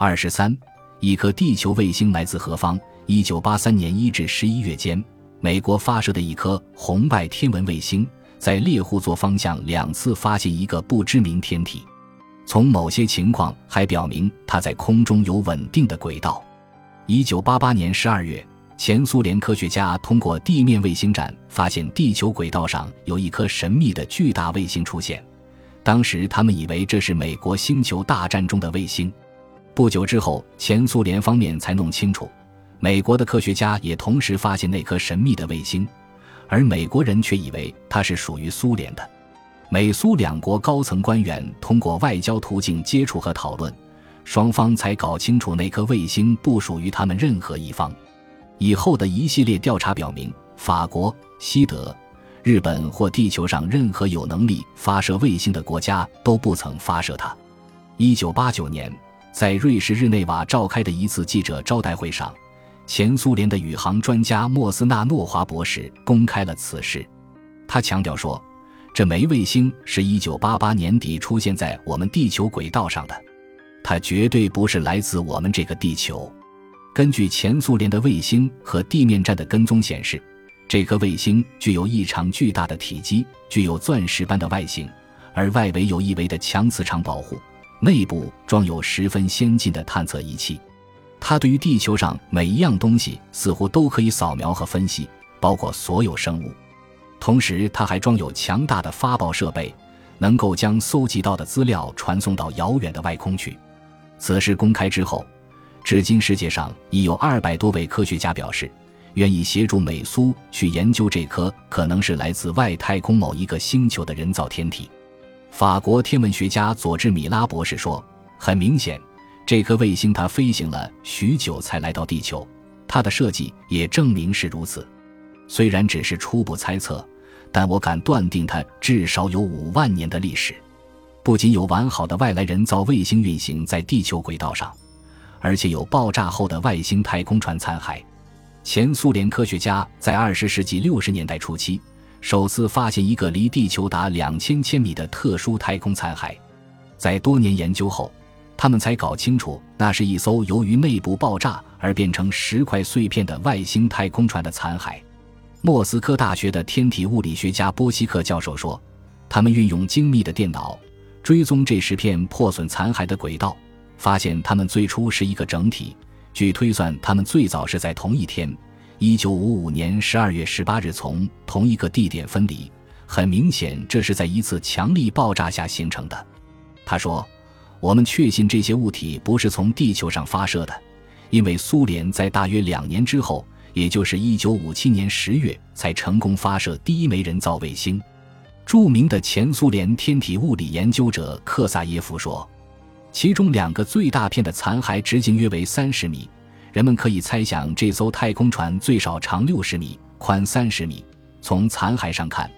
二十三，一颗地球卫星来自何方？一九八三年一至十一月间，美国发射的一颗红外天文卫星，在猎户座方向两次发现一个不知名天体。从某些情况还表明它在空中有稳定的轨道。一九八八年十二月，前苏联科学家通过地面卫星站发现地球轨道上有一颗神秘的巨大卫星出现。当时他们以为这是美国星球大战中的卫星。不久之后，前苏联方面才弄清楚，美国的科学家也同时发现那颗神秘的卫星，而美国人却以为它是属于苏联的。美苏两国高层官员通过外交途径接触和讨论，双方才搞清楚那颗卫星不属于他们任何一方。以后的一系列调查表明，法国、西德、日本或地球上任何有能力发射卫星的国家都不曾发射它。一九八九年，在瑞士日内瓦召开的一次记者招待会上，前苏联的宇航专家莫斯纳诺华博士公开了此事。他强调说。这枚卫星是一九八八年底出现在我们地球轨道上的，它绝对不是来自我们这个地球。根据前苏联的卫星和地面站的跟踪显示，这颗卫星具有异常巨大的体积，具有钻石般的外形，而外围有一围的强磁场保护，内部装有十分先进的探测仪器。它对于地球上每一样东西似乎都可以扫描和分析，包括所有生物。同时，它还装有强大的发报设备，能够将搜集到的资料传送到遥远的外空去。此事公开之后，至今世界上已有二百多位科学家表示，愿意协助美苏去研究这颗可能是来自外太空某一个星球的人造天体。法国天文学家佐治米拉博士说：“很明显，这颗卫星它飞行了许久才来到地球，它的设计也证明是如此。”虽然只是初步猜测，但我敢断定它至少有五万年的历史。不仅有完好的外来人造卫星运行在地球轨道上，而且有爆炸后的外星太空船残骸。前苏联科学家在二十世纪六十年代初期首次发现一个离地球达两千千米的特殊太空残骸，在多年研究后，他们才搞清楚那是一艘由于内部爆炸而变成石块碎片的外星太空船的残骸。莫斯科大学的天体物理学家波希克教授说：“他们运用精密的电脑追踪这十片破损残骸的轨道，发现它们最初是一个整体。据推算，它们最早是在同一天（一九五五年十二月十八日）从同一个地点分离。很明显，这是在一次强力爆炸下形成的。”他说：“我们确信这些物体不是从地球上发射的，因为苏联在大约两年之后。”也就是一九五七年十月才成功发射第一枚人造卫星。著名的前苏联天体物理研究者克萨耶夫说：“其中两个最大片的残骸直径约为三十米，人们可以猜想这艘太空船最少长六十米，宽三十米。从残骸上看，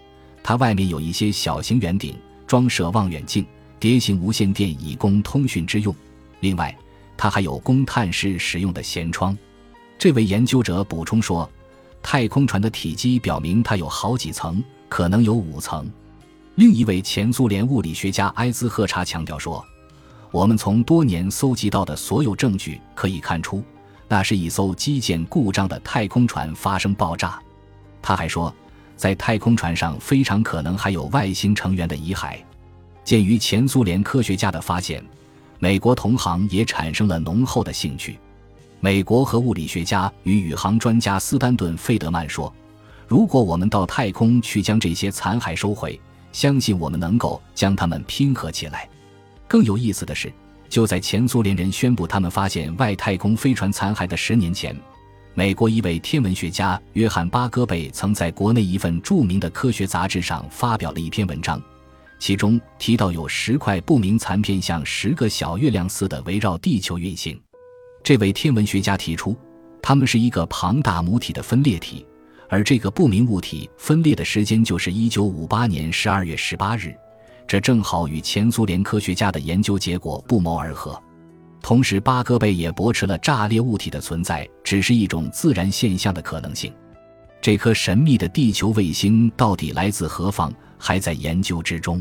它外面有一些小型圆顶，装设望远镜、碟形无线电以供通讯之用。另外，它还有供探视使用的舷窗。”这位研究者补充说：“太空船的体积表明它有好几层，可能有五层。”另一位前苏联物理学家埃兹赫查强调说：“我们从多年搜集到的所有证据可以看出，那是一艘机件故障的太空船发生爆炸。”他还说，在太空船上非常可能还有外星成员的遗骸。鉴于前苏联科学家的发现，美国同行也产生了浓厚的兴趣。美国核物理学家与宇航专家斯丹顿·费德曼说：“如果我们到太空去将这些残骸收回，相信我们能够将它们拼合起来。”更有意思的是，就在前苏联人宣布他们发现外太空飞船残骸的十年前，美国一位天文学家约翰·巴戈贝曾在国内一份著名的科学杂志上发表了一篇文章，其中提到有十块不明残片像十个小月亮似的围绕地球运行。这位天文学家提出，它们是一个庞大母体的分裂体，而这个不明物体分裂的时间就是1958年12月18日，这正好与前苏联科学家的研究结果不谋而合。同时，巴戈贝也驳斥了炸裂物体的存在只是一种自然现象的可能性。这颗神秘的地球卫星到底来自何方，还在研究之中。